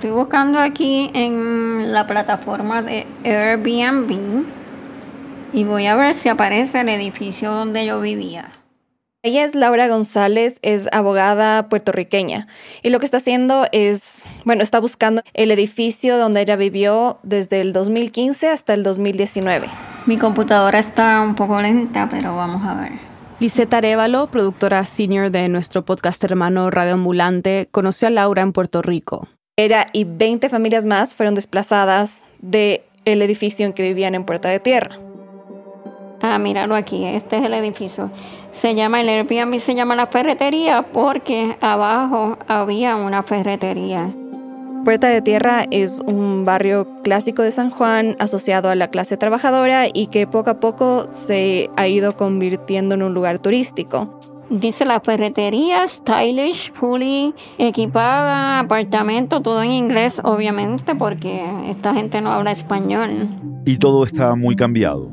Estoy buscando aquí en la plataforma de Airbnb y voy a ver si aparece el edificio donde yo vivía. Ella es Laura González, es abogada puertorriqueña y lo que está haciendo es, bueno, está buscando el edificio donde ella vivió desde el 2015 hasta el 2019. Mi computadora está un poco lenta, pero vamos a ver. Liseta Arevalo, productora senior de nuestro podcast hermano Radio Ambulante, conoció a Laura en Puerto Rico. Ella y 20 familias más fueron desplazadas del edificio en que vivían en Puerta de Tierra. Ah, míralo aquí, este es el edificio. Se llama, el Airbnb se llama la ferretería porque abajo había una ferretería. Puerta de Tierra es un barrio clásico de San Juan asociado a la clase trabajadora y que poco a poco se ha ido convirtiendo en un lugar turístico. Dice la ferretería, stylish, fully equipada, apartamento, todo en inglés, obviamente, porque esta gente no habla español. Y todo está muy cambiado.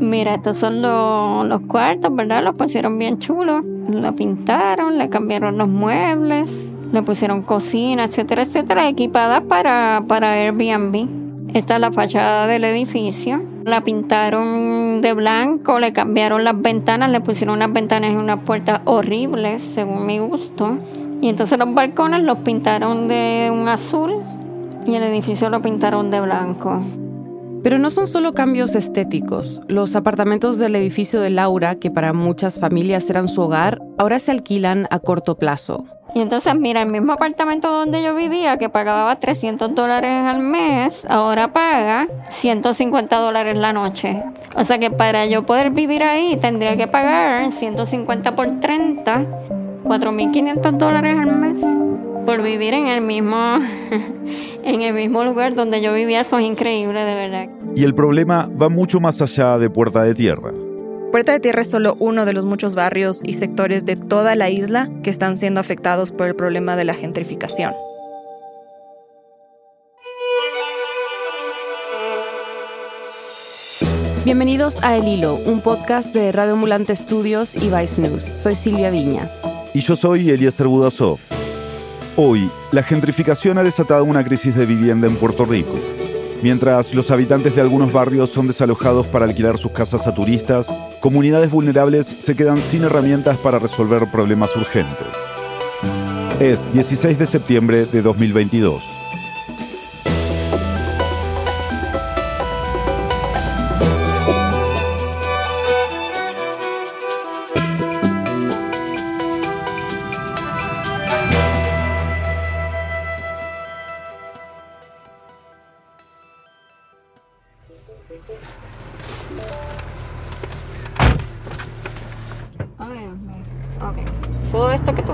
Mira, estos son los, cuartos, ¿verdad? Los pusieron bien chulos. La pintaron, le cambiaron los muebles, le pusieron cocina, etcétera, etcétera, equipada para, para Airbnb. Esta es la fachada del edificio. La pintaron de blanco, le cambiaron las ventanas, le pusieron unas ventanas y unas puertas horribles, según mi gusto. Y entonces los balcones los pintaron de un azul y el edificio lo pintaron de blanco. Pero no son solo cambios estéticos. Los apartamentos del edificio de Laura, que para muchas familias eran su hogar, ahora se alquilan a corto plazo. Y entonces, mira, el mismo apartamento donde yo vivía, que pagaba 300 dólares al mes, ahora paga 150 dólares la noche. O sea que para yo poder vivir ahí tendría que pagar 150 por 30, 4.500 dólares al mes por vivir en el mismo en el mismo lugar donde yo vivía, eso es increíble de verdad. Y el problema va mucho más allá de Puerta de Tierra. Puerta de Tierra es solo uno de los muchos barrios y sectores de toda la isla que están siendo afectados por el problema de la gentrificación. Bienvenidos a El Hilo, un podcast de Radio Ambulante Estudios y Vice News. Soy Silvia Viñas. Y yo soy Eliezer Budasov. Hoy, la gentrificación ha desatado una crisis de vivienda en Puerto Rico. Mientras los habitantes de algunos barrios son desalojados para alquilar sus casas a turistas, comunidades vulnerables se quedan sin herramientas para resolver problemas urgentes. Es 16 de septiembre de 2022.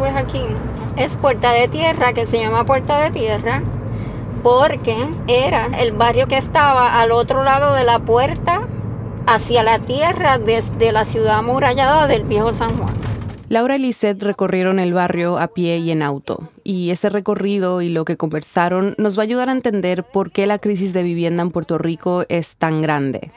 Ves aquí es Puerta de Tierra, que se llama Puerta de Tierra, porque era el barrio que estaba al otro lado de la puerta hacia la tierra desde la ciudad amurallada del viejo San Juan. Laura y Lisette recorrieron el barrio a pie y en auto, y ese recorrido y lo que conversaron nos va a ayudar a entender por qué la crisis de vivienda en Puerto Rico es tan grande.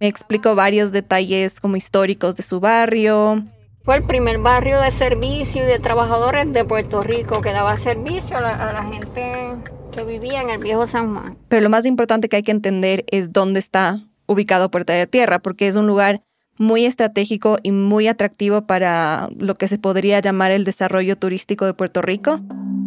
Me explicó varios detalles como históricos de su barrio, fue el primer barrio de servicio y de trabajadores de Puerto Rico que daba servicio a la, gente que vivía en el viejo San Juan. Pero lo más importante que hay que entender es dónde está ubicado Puerta de Tierra, porque es un lugar muy estratégico y muy atractivo para lo que se podría llamar el desarrollo turístico de Puerto Rico,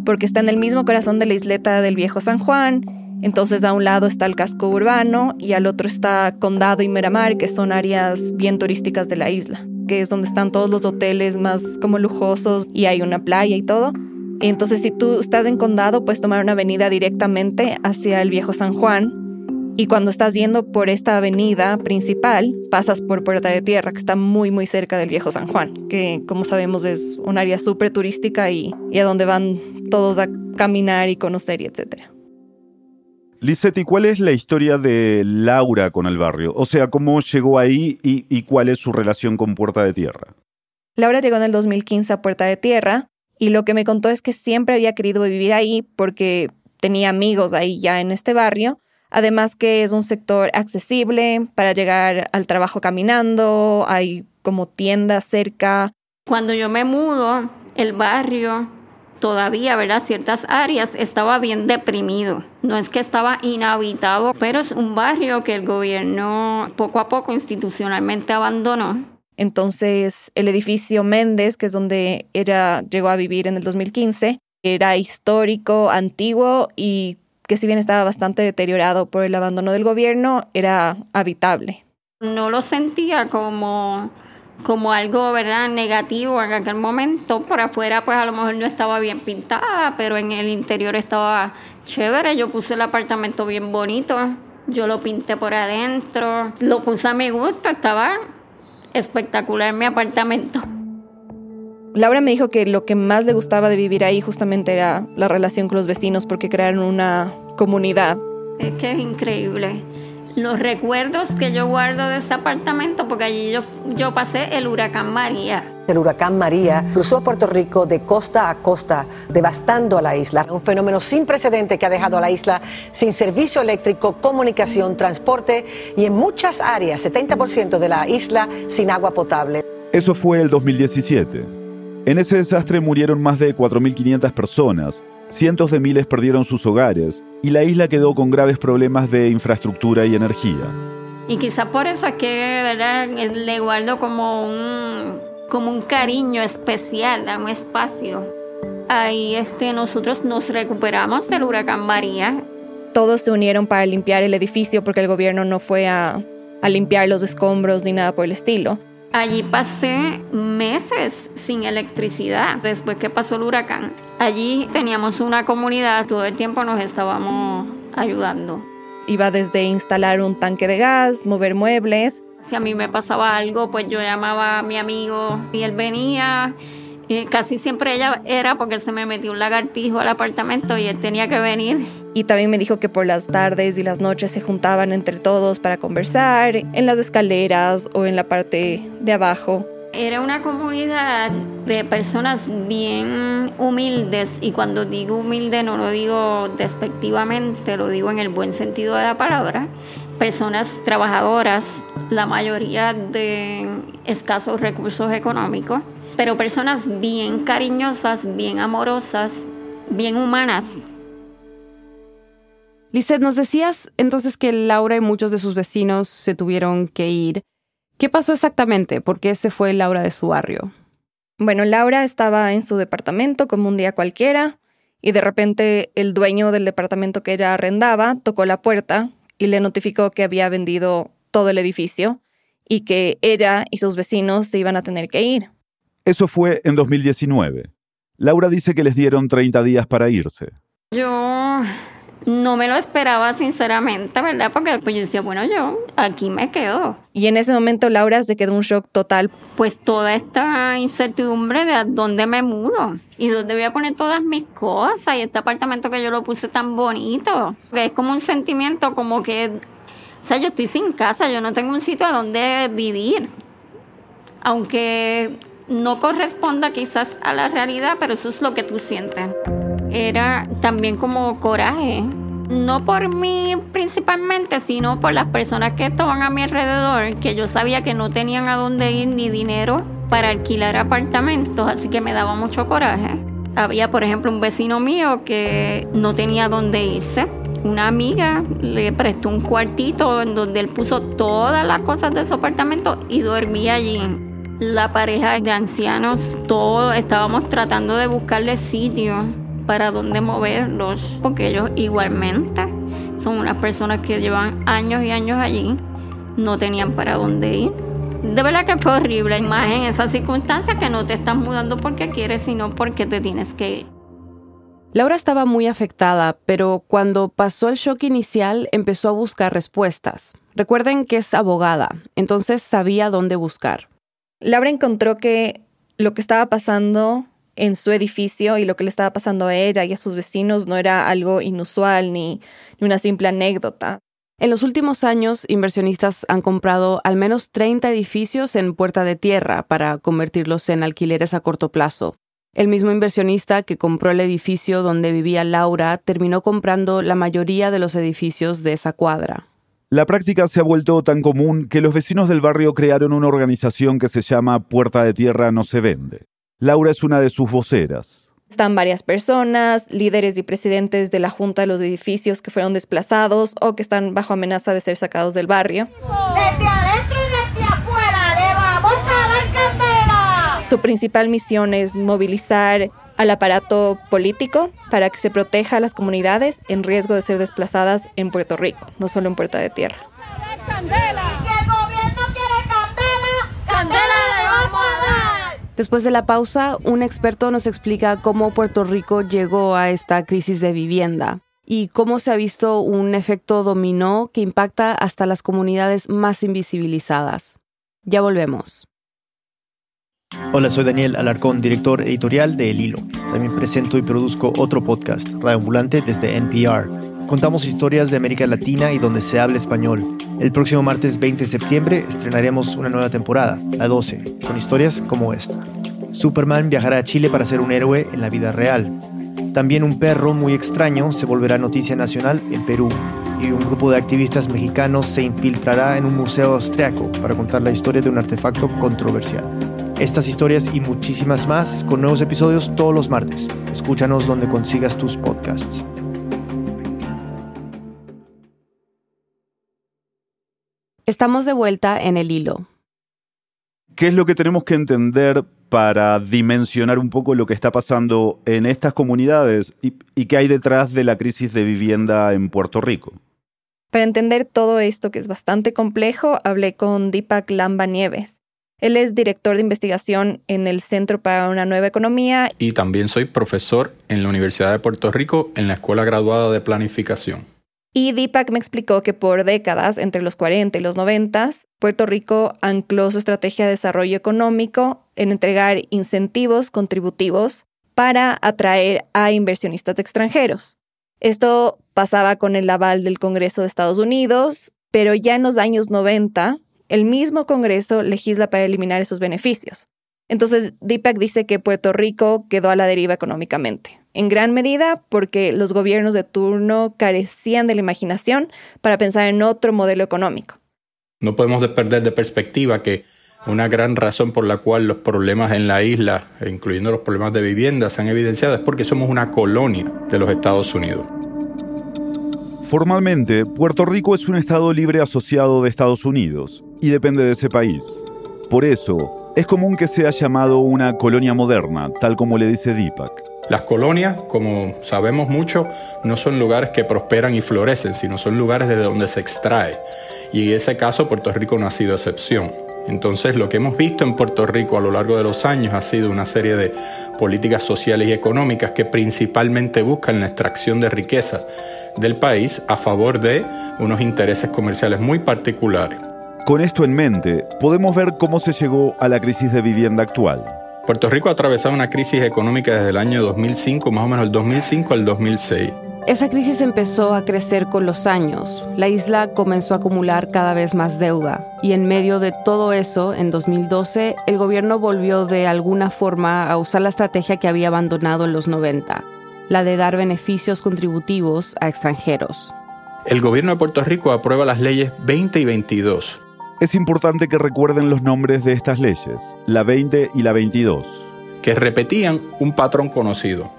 porque está en el mismo corazón de la isleta del viejo San Juan. Entonces a un lado está el casco urbano y al otro está Condado y Miramar, que son áreas bien turísticas de la isla que es donde están todos los hoteles más como lujosos y hay una playa y todo. Entonces, si tú estás en Condado, puedes tomar una avenida directamente hacia el viejo San Juan. Y cuando estás yendo por esta avenida principal, pasas por Puerta de Tierra, que está muy, muy cerca del viejo San Juan, que como sabemos es un área súper turística y, y a donde van todos a caminar y conocer y etcétera. Lisetti, ¿cuál es la historia de Laura con el barrio? O sea, ¿cómo llegó ahí y, cuál es su relación con Puerta de Tierra? Laura llegó en el 2015 a Puerta de Tierra y lo que me contó es que siempre había querido vivir ahí porque tenía amigos ahí ya en este barrio. Además que es un sector accesible para llegar al trabajo caminando, hay como tiendas cerca. Cuando yo me mudo, el barrio todavía, ¿verdad? Ciertas áreas estaba bien deprimido. No es que estaba inhabitado, pero es un barrio que el gobierno poco a poco institucionalmente abandonó. Entonces, el edificio Méndez, que es donde ella llegó a vivir en el 2015, era histórico, antiguo y que si bien estaba bastante deteriorado por el abandono del gobierno, era habitable. No lo sentía como como algo, ¿verdad?, negativo en aquel momento. Por afuera, pues a lo mejor no estaba bien pintada, pero en el interior estaba chévere. Yo puse el apartamento bien bonito. Yo lo pinté por adentro. Lo puse a mi gusto. Estaba espectacular mi apartamento. Laura me dijo que lo que más le gustaba de vivir ahí justamente era la relación con los vecinos porque crearon una comunidad. Es que es increíble los recuerdos que yo guardo de ese apartamento, porque allí yo, yo pasé el huracán María. El huracán María cruzó Puerto Rico de costa a costa, devastando a la isla. Un fenómeno sin precedente que ha dejado a la isla sin servicio eléctrico, comunicación, transporte y en muchas áreas, 70% de la isla sin agua potable. Eso fue el 2017. En ese desastre murieron más de 4.500 personas cientos de miles perdieron sus hogares y la isla quedó con graves problemas de infraestructura y energía. Y quizá por eso es que le guardo como un, como un cariño especial a un espacio. Ahí este, nosotros nos recuperamos del huracán María. Todos se unieron para limpiar el edificio porque el gobierno no fue a, a limpiar los escombros ni nada por el estilo. Allí pasé meses sin electricidad después que pasó el huracán. Allí teníamos una comunidad, todo el tiempo nos estábamos ayudando. Iba desde instalar un tanque de gas, mover muebles. Si a mí me pasaba algo, pues yo llamaba a mi amigo y él venía y casi siempre ella era porque se me metió un lagartijo al apartamento y él tenía que venir. Y también me dijo que por las tardes y las noches se juntaban entre todos para conversar en las escaleras o en la parte de abajo. Era una comunidad de personas bien humildes y cuando digo humilde no lo digo despectivamente, lo digo en el buen sentido de la palabra. Personas trabajadoras, la mayoría de escasos recursos económicos pero personas bien cariñosas, bien amorosas, bien humanas. Lizeth, nos decías entonces que Laura y muchos de sus vecinos se tuvieron que ir. ¿Qué pasó exactamente? ¿Por qué se fue Laura de su barrio? Bueno, Laura estaba en su departamento como un día cualquiera y de repente el dueño del departamento que ella arrendaba tocó la puerta y le notificó que había vendido todo el edificio y que ella y sus vecinos se iban a tener que ir. Eso fue en 2019. Laura dice que les dieron 30 días para irse. Yo no me lo esperaba sinceramente, ¿verdad? Porque pues yo decía, bueno, yo aquí me quedo. Y en ese momento Laura se quedó un shock total. Pues toda esta incertidumbre de a dónde me mudo y dónde voy a poner todas mis cosas y este apartamento que yo lo puse tan bonito. Es como un sentimiento como que, o sea, yo estoy sin casa, yo no tengo un sitio a donde vivir. Aunque no corresponda quizás a la realidad, pero eso es lo que tú sientes. Era también como coraje, no por mí principalmente, sino por las personas que estaban a mi alrededor, que yo sabía que no tenían a dónde ir ni dinero para alquilar apartamentos, así que me daba mucho coraje. Había, por ejemplo, un vecino mío que no tenía dónde irse. Una amiga le prestó un cuartito en donde él puso todas las cosas de su apartamento y dormía allí la pareja de ancianos, todos estábamos tratando de buscarle sitio para donde moverlos, porque ellos igualmente son unas personas que llevan años y años allí, no tenían para dónde ir. De verdad que fue horrible, más en esas circunstancias que no te estás mudando porque quieres, sino porque te tienes que ir. Laura estaba muy afectada, pero cuando pasó el shock inicial empezó a buscar respuestas. Recuerden que es abogada, entonces sabía dónde buscar. Laura encontró que lo que estaba pasando en su edificio y lo que le estaba pasando a ella y a sus vecinos no era algo inusual ni, una simple anécdota. En los últimos años, inversionistas han comprado al menos 30 edificios en Puerta de Tierra para convertirlos en alquileres a corto plazo. El mismo inversionista que compró el edificio donde vivía Laura terminó comprando la mayoría de los edificios de esa cuadra. La práctica se ha vuelto tan común que los vecinos del barrio crearon una organización que se llama Puerta de Tierra no se vende. Laura es una de sus voceras. Están varias personas, líderes y presidentes de la junta de los edificios que fueron desplazados o que están bajo amenaza de ser sacados del barrio. Desde adentro y desde afuera le vamos a dar candela. Su principal misión es movilizar al aparato político para que se proteja a las comunidades en riesgo de ser desplazadas en Puerto Rico, no solo en Puerta de Tierra. Después de la pausa, un experto nos explica cómo Puerto Rico llegó a esta crisis de vivienda y cómo se ha visto un efecto dominó que impacta hasta las comunidades más invisibilizadas. Ya volvemos. Hola, soy Daniel Alarcón, director editorial de El Hilo. También presento y produzco otro podcast, Radio Ambulante, desde NPR. Contamos historias de América Latina y donde se habla español. El próximo martes 20 de septiembre estrenaremos una nueva temporada, la 12, con historias como esta. Superman viajará a Chile para ser un héroe en la vida real. También un perro muy extraño se volverá noticia nacional en Perú. Y un grupo de activistas mexicanos se infiltrará en un museo austriaco para contar la historia de un artefacto controversial. Estas historias y muchísimas más con nuevos episodios todos los martes. Escúchanos donde consigas tus podcasts. Estamos de vuelta en el hilo. ¿Qué es lo que tenemos que entender para dimensionar un poco lo que está pasando en estas comunidades y, y qué hay detrás de la crisis de vivienda en Puerto Rico? Para entender todo esto, que es bastante complejo, hablé con Deepak Lamba Nieves. Él es director de investigación en el Centro para una Nueva Economía. Y también soy profesor en la Universidad de Puerto Rico en la Escuela Graduada de Planificación. Y Deepak me explicó que por décadas, entre los 40 y los 90, Puerto Rico ancló su estrategia de desarrollo económico en entregar incentivos contributivos para atraer a inversionistas extranjeros. Esto pasaba con el aval del Congreso de Estados Unidos, pero ya en los años 90, el mismo Congreso legisla para eliminar esos beneficios. Entonces, Deepak dice que Puerto Rico quedó a la deriva económicamente, en gran medida porque los gobiernos de turno carecían de la imaginación para pensar en otro modelo económico. No podemos perder de perspectiva que una gran razón por la cual los problemas en la isla, incluyendo los problemas de vivienda, se han evidenciado es porque somos una colonia de los Estados Unidos. Formalmente, Puerto Rico es un Estado libre asociado de Estados Unidos y depende de ese país. Por eso, es común que sea llamado una colonia moderna, tal como le dice Deepak. Las colonias, como sabemos mucho, no son lugares que prosperan y florecen, sino son lugares desde donde se extrae. Y en ese caso Puerto Rico no ha sido excepción. Entonces lo que hemos visto en Puerto Rico a lo largo de los años ha sido una serie de políticas sociales y económicas que principalmente buscan la extracción de riqueza del país a favor de unos intereses comerciales muy particulares. Con esto en mente, podemos ver cómo se llegó a la crisis de vivienda actual. Puerto Rico ha atravesado una crisis económica desde el año 2005, más o menos el 2005 al 2006. Esa crisis empezó a crecer con los años. La isla comenzó a acumular cada vez más deuda. Y en medio de todo eso, en 2012, el gobierno volvió de alguna forma a usar la estrategia que había abandonado en los 90, la de dar beneficios contributivos a extranjeros. El gobierno de Puerto Rico aprueba las leyes 20 y 22. Es importante que recuerden los nombres de estas leyes, la 20 y la 22. que repetían un patrón conocido.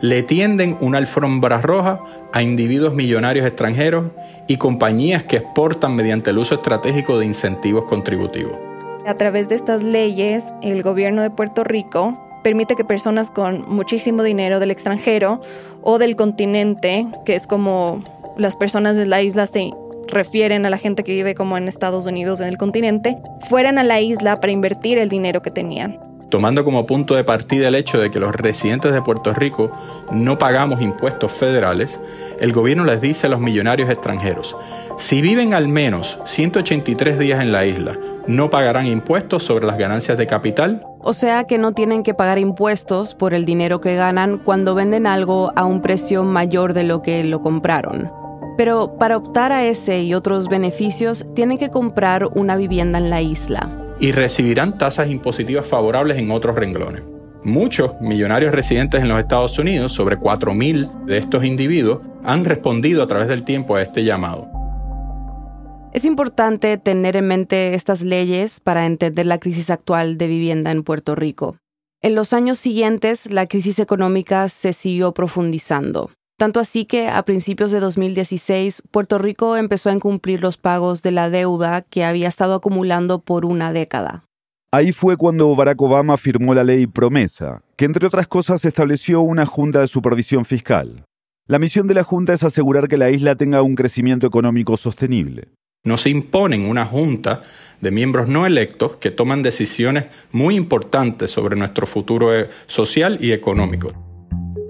Le tienden una alfombra roja a individuos millonarios extranjeros y compañías que exportan mediante el uso estratégico de incentivos contributivos. A través de estas leyes, el gobierno de Puerto Rico permite que personas con muchísimo dinero del extranjero o del continente, que es como las personas de la isla se refieren a la gente que vive como en Estados Unidos en el continente, fueran a la isla para invertir el dinero que tenían. tomando como punto de partida el hecho de que los residentes de Puerto Rico no pagamos impuestos federales, el gobierno les dice a los millonarios extranjeros, si viven al menos 183 días en la isla, no pagarán impuestos sobre las ganancias de capital. O sea que no tienen que pagar impuestos por el dinero que ganan cuando venden algo a un precio mayor de lo que lo compraron. Pero para optar a ese y otros beneficios, tienen que comprar una vivienda en la isla. y recibirán tasas impositivas favorables en otros renglones. Muchos millonarios residentes en los Estados Unidos, sobre 4.000 de estos individuos, han respondido a través del tiempo a este llamado. Es importante tener en mente estas leyes para entender la crisis actual de vivienda en Puerto Rico. En los años siguientes, la crisis económica se siguió profundizando. Tanto así que a principios de 2016, Puerto Rico empezó a incumplir los pagos de la deuda que había estado acumulando por una década. Ahí fue cuando Barack Obama firmó la ley Promesa, que entre otras cosas estableció una Junta de Supervisión Fiscal. La misión de la Junta es asegurar que la isla tenga un crecimiento económico sostenible. Nos imponen una junta de miembros no electos que toman decisiones muy importantes sobre nuestro futuro eh, social y económico.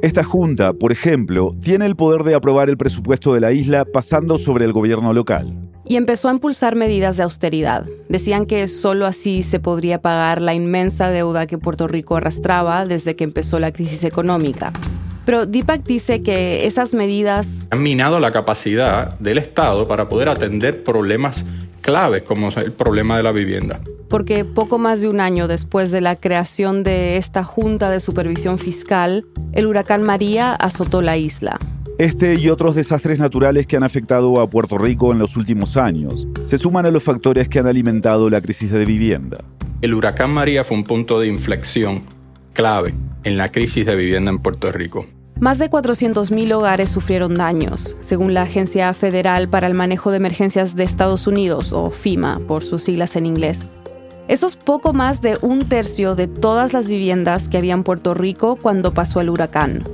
Esta junta, por ejemplo, tiene el poder de aprobar el presupuesto de la isla pasando sobre el gobierno local. Y empezó a impulsar medidas de austeridad. Decían que solo así se podría pagar la inmensa deuda que Puerto Rico arrastraba desde que empezó la crisis económica. Pero Deepak dice que esas medidas han minado la capacidad del Estado para poder atender problemas claves como el problema de la vivienda porque poco más de un año después de la creación de esta Junta de Supervisión Fiscal, el huracán María azotó la isla. Este y otros desastres naturales que han afectado a Puerto Rico en los últimos años se suman a los factores que han alimentado la crisis de vivienda. El huracán María fue un punto de inflexión clave en la crisis de vivienda en Puerto Rico. Más de 400.000 hogares sufrieron daños, según la Agencia Federal para el Manejo de Emergencias de Estados Unidos, o FIMA por sus siglas en inglés. Eso es poco más de un tercio de todas las viviendas que había en Puerto Rico cuando pasó el huracán.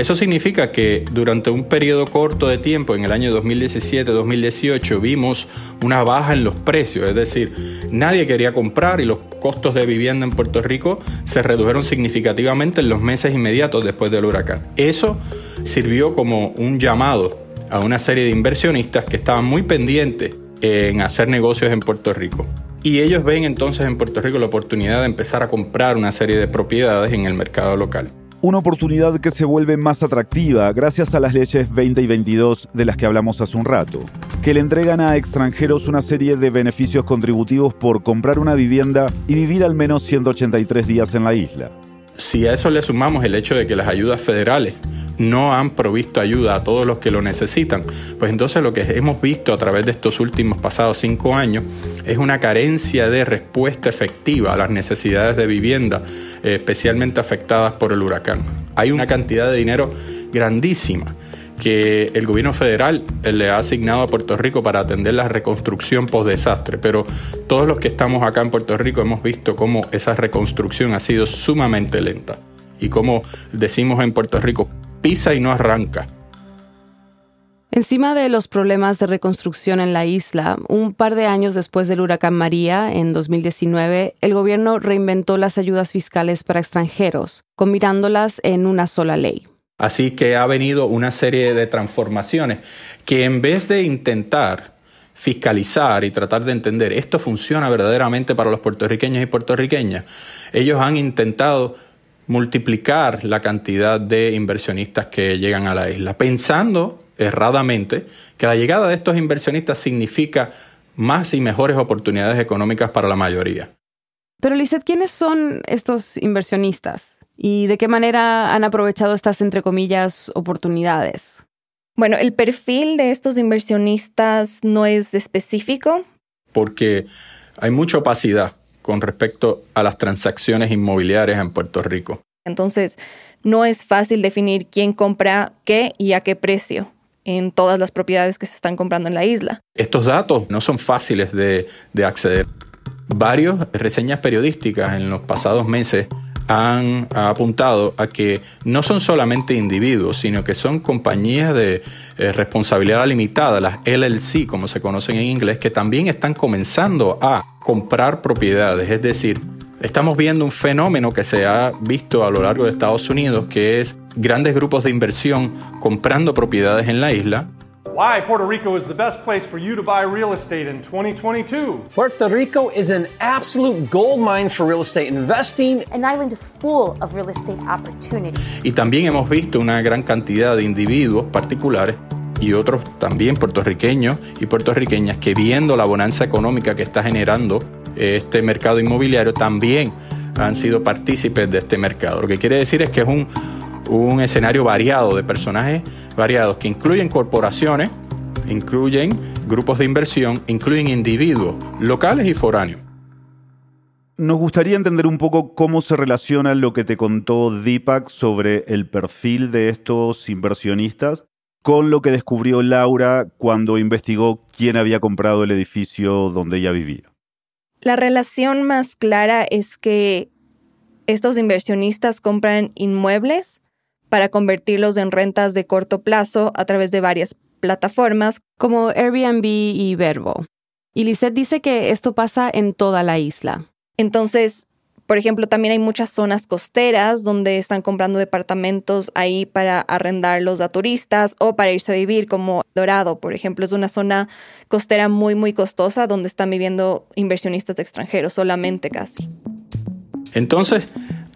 Eso significa que durante un periodo corto de tiempo, en el año 2017-2018, vimos una baja en los precios, es decir, nadie quería comprar y los costos de vivienda en Puerto Rico se redujeron significativamente en los meses inmediatos después del huracán. Eso sirvió como un llamado a una serie de inversionistas que estaban muy pendientes en hacer negocios en Puerto Rico. Y ellos ven entonces en Puerto Rico la oportunidad de empezar a comprar una serie de propiedades en el mercado local. Una oportunidad que se vuelve más atractiva gracias a las leyes 20 y 22 de las que hablamos hace un rato, que le entregan a extranjeros una serie de beneficios contributivos por comprar una vivienda y vivir al menos 183 días en la isla. Si a eso le sumamos el hecho de que las ayudas federales no han provisto ayuda a todos los que lo necesitan, pues entonces lo que hemos visto a través de estos últimos pasados cinco años es una carencia de respuesta efectiva a las necesidades de vivienda, eh, especialmente afectadas por el huracán. Hay una cantidad de dinero grandísima que el gobierno federal eh, le ha asignado a Puerto Rico para atender la reconstrucción post-desastre, pero todos los que estamos acá en Puerto Rico hemos visto cómo esa reconstrucción ha sido sumamente lenta y como decimos en Puerto Rico, pisa y no arranca. Encima de los problemas de reconstrucción en la isla, un par de años después del huracán María, en 2019, el gobierno reinventó las ayudas fiscales para extranjeros, combinándolas en una sola ley. Así que ha venido una serie de transformaciones que en vez de intentar fiscalizar y tratar de entender esto funciona verdaderamente para los puertorriqueños y puertorriqueñas, ellos han intentado multiplicar la cantidad de inversionistas que llegan a la isla, pensando erradamente que la llegada de estos inversionistas significa más y mejores oportunidades económicas para la mayoría. Pero Lizeth, ¿quiénes son estos inversionistas? ¿Y de qué manera han aprovechado estas, entre comillas, oportunidades? Bueno, el perfil de estos inversionistas no es específico. Porque hay mucha opacidad con respecto a las transacciones inmobiliarias en Puerto Rico. Entonces, no es fácil definir quién compra qué y a qué precio en todas las propiedades que se están comprando en la isla. Estos datos no son fáciles de, de acceder. Varias reseñas periodísticas en los pasados meses han apuntado a que no son solamente individuos, sino que son compañías de eh, responsabilidad limitada, las LLC, como se conocen en inglés, que también están comenzando a comprar propiedades. Es decir, estamos viendo un fenómeno que se ha visto a lo largo de Estados Unidos, que es grandes grupos de inversión comprando propiedades en la isla Why Puerto Rico is the best place for you to buy real estate in 2022. Puerto Rico is an absolute gold mine for real estate investing. An island full of real estate opportunities. Y también hemos visto una gran cantidad de individuos particulares y otros también puertorriqueños y puertorriqueñas que viendo la bonanza económica que está generando este mercado inmobiliario también han sido partícipes de este mercado. Lo que quiere decir es que es un, un escenario variado de personajes variados que incluyen corporaciones, incluyen grupos de inversión, incluyen individuos locales y foráneos. nos gustaría entender un poco cómo se relaciona lo que te contó Deepak sobre el perfil de estos inversionistas con lo que descubrió Laura cuando investigó quién había comprado el edificio donde ella vivía. La relación más clara es que estos inversionistas compran inmuebles para convertirlos en rentas de corto plazo a través de varias plataformas como Airbnb y Verbo. Y Lisette dice que esto pasa en toda la isla. Entonces, por ejemplo, también hay muchas zonas costeras donde están comprando departamentos ahí para arrendarlos a turistas o para irse a vivir, como Dorado, por ejemplo, es una zona costera muy, muy costosa donde están viviendo inversionistas extranjeros solamente casi. Entonces,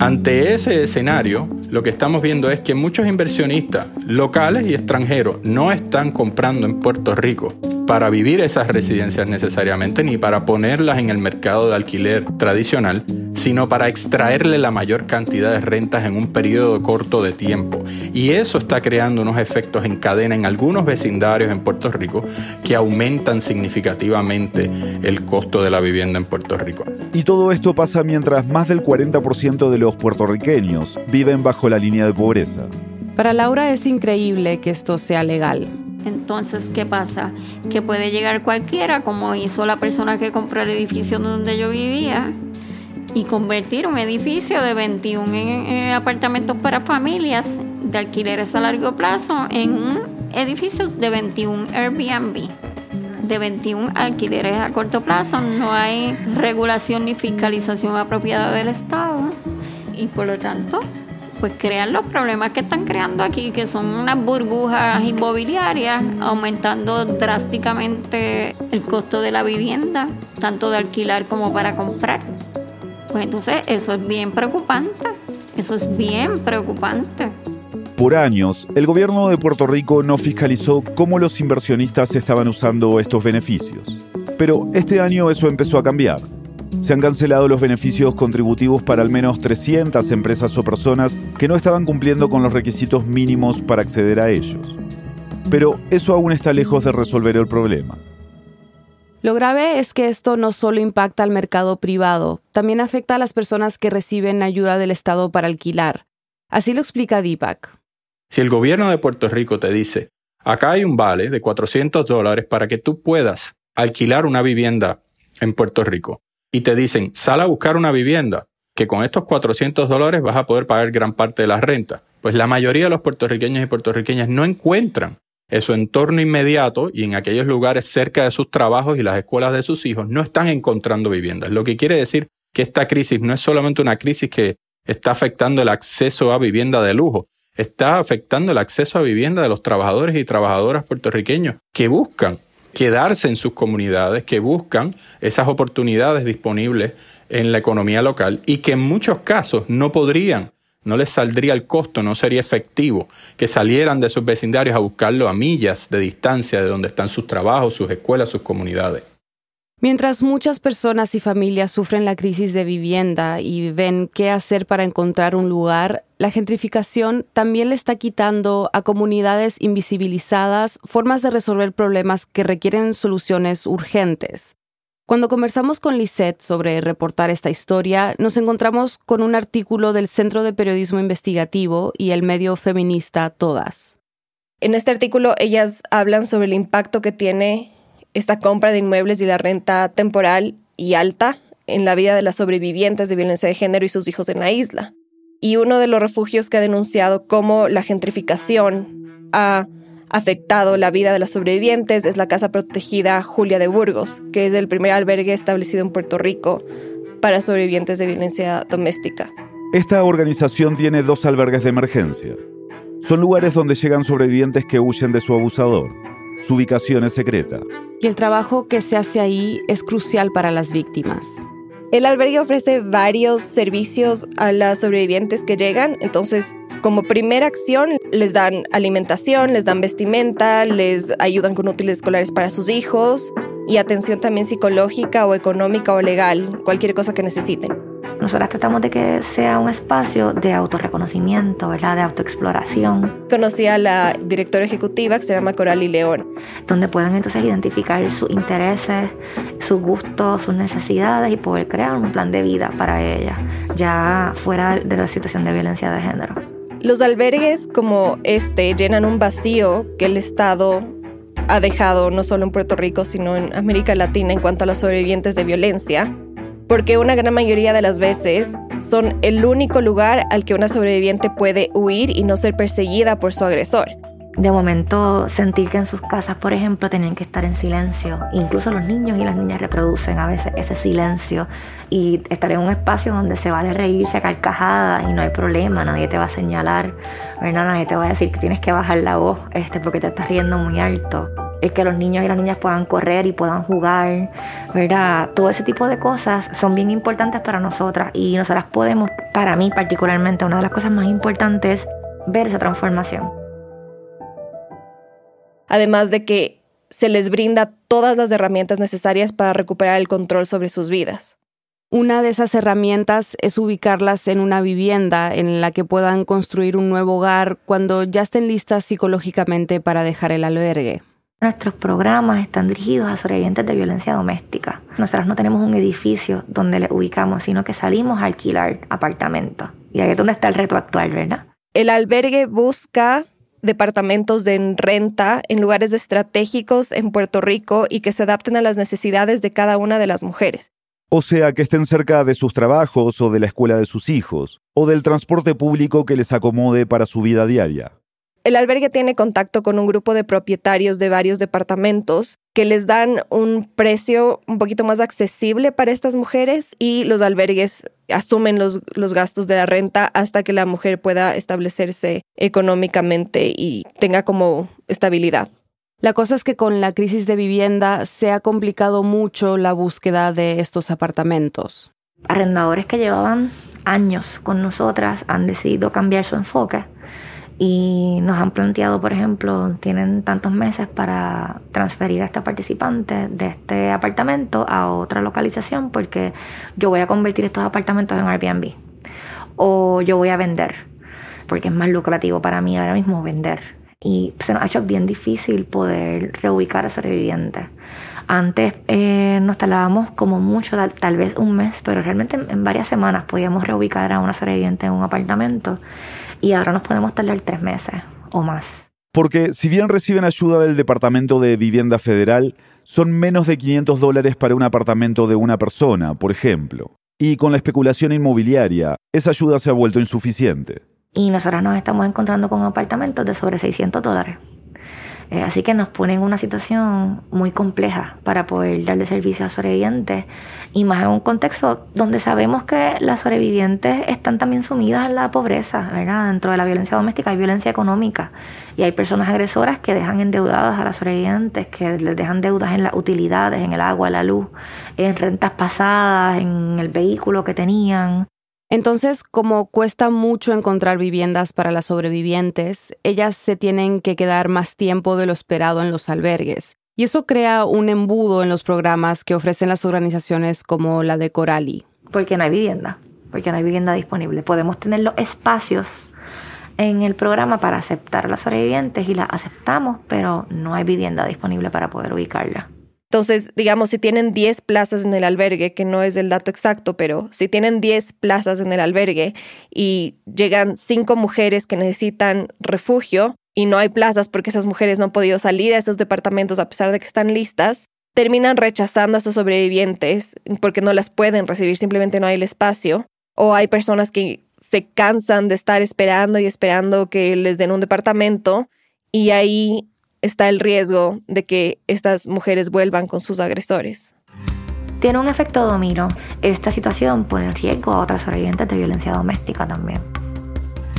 ante ese escenario, lo que estamos viendo es que muchos inversionistas locales y extranjeros no están comprando en Puerto Rico para vivir esas residencias necesariamente, ni para ponerlas en el mercado de alquiler tradicional, sino para extraerle la mayor cantidad de rentas en un periodo corto de tiempo. Y eso está creando unos efectos en cadena en algunos vecindarios en Puerto Rico que aumentan significativamente el costo de la vivienda en Puerto Rico. Y todo esto pasa mientras más del 40% de los puertorriqueños viven bajo la línea de pobreza. Para Laura es increíble que esto sea legal. Entonces, ¿qué pasa? Que puede llegar cualquiera, como hizo la persona que compró el edificio donde yo vivía, y convertir un edificio de 21 apartamentos para familias de alquileres a largo plazo en un edificio de 21 Airbnb. De 21 alquileres a corto plazo no hay regulación ni fiscalización apropiada del Estado y por lo tanto pues crean los problemas que están creando aquí, que son unas burbujas inmobiliarias, aumentando drásticamente el costo de la vivienda, tanto de alquilar como para comprar. Pues entonces eso es bien preocupante, eso es bien preocupante. Por años, el gobierno de Puerto Rico no fiscalizó cómo los inversionistas estaban usando estos beneficios. Pero este año eso empezó a cambiar. Se han cancelado los beneficios contributivos para al menos 300 empresas o personas que no estaban cumpliendo con los requisitos mínimos para acceder a ellos. Pero eso aún está lejos de resolver el problema. Lo grave es que esto no solo impacta al mercado privado, también afecta a las personas que reciben ayuda del Estado para alquilar. Así lo explica Deepak. Si el gobierno de Puerto Rico te dice, acá hay un vale de 400 dólares para que tú puedas alquilar una vivienda en Puerto Rico, y te dicen, sal a buscar una vivienda, que con estos 400 dólares vas a poder pagar gran parte de la renta. Pues la mayoría de los puertorriqueños y puertorriqueñas no encuentran en su entorno inmediato y en aquellos lugares cerca de sus trabajos y las escuelas de sus hijos, no están encontrando viviendas. Lo que quiere decir que esta crisis no es solamente una crisis que está afectando el acceso a vivienda de lujo, está afectando el acceso a vivienda de los trabajadores y trabajadoras puertorriqueños que buscan quedarse en sus comunidades, que buscan esas oportunidades disponibles en la economía local y que en muchos casos no podrían, no les saldría el costo, no sería efectivo que salieran de sus vecindarios a buscarlo a millas de distancia de donde están sus trabajos, sus escuelas, sus comunidades. Mientras muchas personas y familias sufren la crisis de vivienda y ven qué hacer para encontrar un lugar, la gentrificación también le está quitando a comunidades invisibilizadas formas de resolver problemas que requieren soluciones urgentes. Cuando conversamos con Lisette sobre reportar esta historia, nos encontramos con un artículo del Centro de Periodismo Investigativo y el medio feminista Todas. En este artículo ellas hablan sobre el impacto que tiene esta compra de inmuebles y la renta temporal y alta en la vida de las sobrevivientes de violencia de género y sus hijos en la isla. Y uno de los refugios que ha denunciado cómo la gentrificación ha afectado la vida de las sobrevivientes es la Casa Protegida Julia de Burgos, que es el primer albergue establecido en Puerto Rico para sobrevivientes de violencia doméstica. Esta organización tiene dos albergues de emergencia. Son lugares donde llegan sobrevivientes que huyen de su abusador. Su ubicación es secreta. Y el trabajo que se hace ahí es crucial para las víctimas. El albergue ofrece varios servicios a las sobrevivientes que llegan, entonces como primera acción les dan alimentación, les dan vestimenta, les ayudan con útiles escolares para sus hijos y atención también psicológica o económica o legal, cualquier cosa que necesiten. Nosotras tratamos de que sea un espacio de autorreconocimiento, ¿verdad? De autoexploración. Conocí a la directora ejecutiva que se llama Coralie León. Donde puedan entonces identificar sus intereses, sus gustos, sus necesidades y poder crear un plan de vida para ella, ya fuera de la situación de violencia de género. Los albergues como este llenan un vacío que el Estado ha dejado no solo en Puerto Rico, sino en América Latina en cuanto a los sobrevivientes de violencia porque una gran mayoría de las veces son el único lugar al que una sobreviviente puede huir y no ser perseguida por su agresor. De momento sentir que en sus casas, por ejemplo, tenían que estar en silencio. Incluso los niños y las niñas reproducen a veces ese silencio y estar en un espacio donde se vale reírse a carcajadas y no hay problema, nadie te va a señalar, nadie te va a decir que tienes que bajar la voz este, porque te estás riendo muy alto el que los niños y las niñas puedan correr y puedan jugar, ¿verdad? Todo ese tipo de cosas son bien importantes para nosotras y nosotras podemos, para mí particularmente, una de las cosas más importantes es ver esa transformación. Además de que se les brinda todas las herramientas necesarias para recuperar el control sobre sus vidas. Una de esas herramientas es ubicarlas en una vivienda en la que puedan construir un nuevo hogar cuando ya estén listas psicológicamente para dejar el albergue. Nuestros programas están dirigidos a sobrevivientes de violencia doméstica. Nosotros no tenemos un edificio donde le ubicamos, sino que salimos a alquilar apartamentos. Y ahí es donde está el reto actual, ¿verdad? El albergue busca departamentos de renta en lugares estratégicos en Puerto Rico y que se adapten a las necesidades de cada una de las mujeres. O sea, que estén cerca de sus trabajos o de la escuela de sus hijos, o del transporte público que les acomode para su vida diaria. El albergue tiene contacto con un grupo de propietarios de varios departamentos que les dan un precio un poquito más accesible para estas mujeres y los albergues asumen los, los, gastos de la renta hasta que la mujer pueda establecerse económicamente y tenga como estabilidad. La cosa es que con la crisis de vivienda se ha complicado mucho la búsqueda de estos apartamentos. Arrendadores que llevaban años con nosotras han decidido cambiar su enfoque y nos han planteado, por ejemplo, tienen tantos meses para transferir a este participante de este apartamento a otra localización porque yo voy a convertir estos apartamentos en Airbnb o yo voy a vender porque es más lucrativo para mí ahora mismo vender. Y se nos ha hecho bien difícil poder reubicar a sobrevivientes. Antes eh, nos tardábamos como mucho, tal, vez un mes, pero realmente en varias semanas podíamos reubicar a una sobreviviente en un apartamento y ahora nos podemos tardar tres meses o más. Porque si bien reciben ayuda del Departamento de Vivienda Federal, son menos de 500 dólares para un apartamento de una persona, por ejemplo. Y con la especulación inmobiliaria, esa ayuda se ha vuelto insuficiente. Y nosotros nos estamos encontrando con apartamentos de sobre 600 dólares. Eh, así que nos pone en una situación muy compleja para poder darle servicio a sobrevivientes y más en un contexto donde sabemos que las sobrevivientes están también sumidas en la pobreza, ¿verdad? Dentro de la violencia doméstica hay violencia económica y hay personas agresoras que dejan endeudadas a las sobrevivientes, que les dejan deudas en las utilidades, en el agua, la luz, en rentas pasadas, en el vehículo que tenían. Entonces, como cuesta mucho encontrar viviendas para las sobrevivientes, ellas se tienen que quedar más tiempo de lo esperado en los albergues. Y eso crea un embudo en los programas que ofrecen las organizaciones como la de Corali. Porque no hay vivienda, porque no hay vivienda disponible. Podemos tener los espacios en el programa para aceptar a las sobrevivientes y las aceptamos, pero no hay vivienda disponible para poder ubicarla. Entonces, digamos, si tienen 10 plazas en el albergue, que no es el dato exacto, pero si tienen 10 plazas en el albergue y llegan 5 mujeres que necesitan refugio y no hay plazas porque esas mujeres no han podido salir a esos departamentos a pesar de que están listas, terminan rechazando a esos sobrevivientes porque no las pueden recibir, simplemente no hay el espacio. O hay personas que se cansan de estar esperando y esperando que les den un departamento y ahí está el riesgo de que estas mujeres vuelvan con sus agresores. Tiene un efecto domino. Esta situación pone en riesgo a otras sobrevivientes de violencia doméstica también.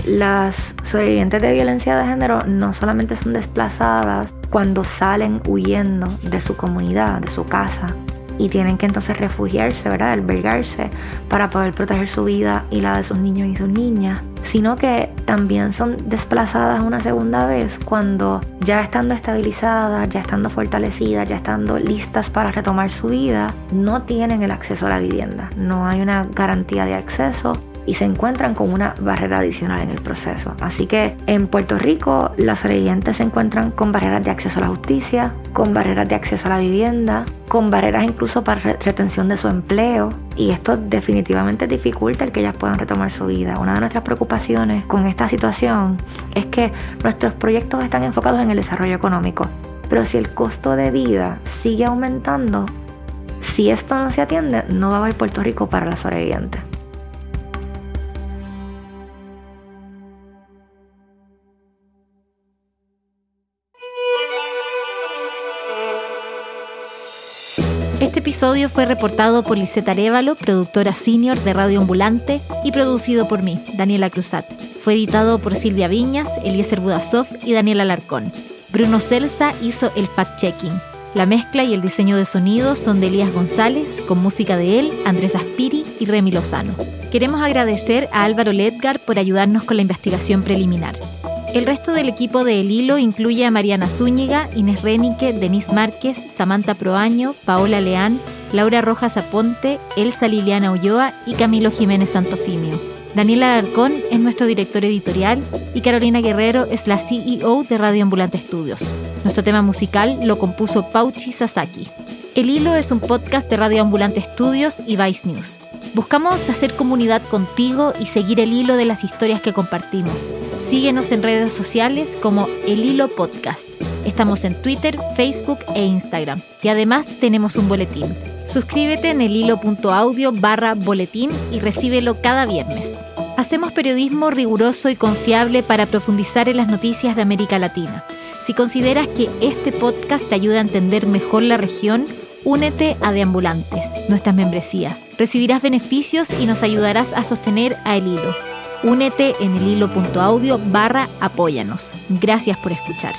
Las sobrevivientes de violencia de género no solamente son desplazadas cuando salen huyendo de su comunidad, de su casa, y tienen que entonces refugiarse, ¿verdad? Albergarse para poder proteger su vida y la de sus niños y sus niñas, sino que también son desplazadas una segunda vez cuando ya estando estabilizadas, ya estando fortalecidas, ya estando listas para retomar su vida, no tienen el acceso a la vivienda, no hay una garantía de acceso y se encuentran con una barrera adicional en el proceso. Así que en Puerto Rico las sobrevivientes se encuentran con barreras de acceso a la justicia, con barreras de acceso a la vivienda, con barreras incluso para retención de su empleo y esto definitivamente dificulta el que ellas puedan retomar su vida. Una de nuestras preocupaciones con esta situación es que nuestros proyectos están enfocados en el desarrollo económico, pero si el costo de vida sigue aumentando, si esto no se atiende, no va a haber Puerto Rico para las sobrevivientes. Este episodio fue reportado por Liseta Arevalo, productora senior de Radio Ambulante, y producido por mí, Daniela Cruzat. Fue editado por Silvia Viñas, Eliezer Budasov y Daniel Alarcón. Bruno Celsa hizo el fact-checking. La mezcla y el diseño de sonido son de Elías González, con música de él, Andrés Aspiri y Remy Lozano. Queremos agradecer a Álvaro Ledgar por ayudarnos con la investigación preliminar. El resto del equipo de El Hilo incluye a Mariana Zúñiga, Inés Renique, Denise Márquez, Samantha Proaño, Paola Leán, Laura Rojas Aponte, Elsa Liliana Ulloa y Camilo Jiménez Santofimio. Daniela Alarcón es nuestro director editorial y Carolina Guerrero es la CEO de Radio Ambulante Estudios. Nuestro tema musical lo compuso Pauchi Sasaki. El Hilo es un podcast de Radio Ambulante Estudios y Vice News. Buscamos hacer comunidad contigo y seguir el hilo de las historias que compartimos. Síguenos en redes sociales como El Hilo Podcast. Estamos en Twitter, Facebook e Instagram. Y además tenemos un boletín. Suscríbete en elhilo.audio barra boletín y recíbelo cada viernes. Hacemos periodismo riguroso y confiable para profundizar en las noticias de América Latina. Si consideras que este podcast te ayuda a entender mejor la región, Únete a Deambulantes, nuestras membresías. Recibirás beneficios y nos ayudarás a sostener a El Hilo. Únete en elhilo.audio barra apóyanos. Gracias por escuchar.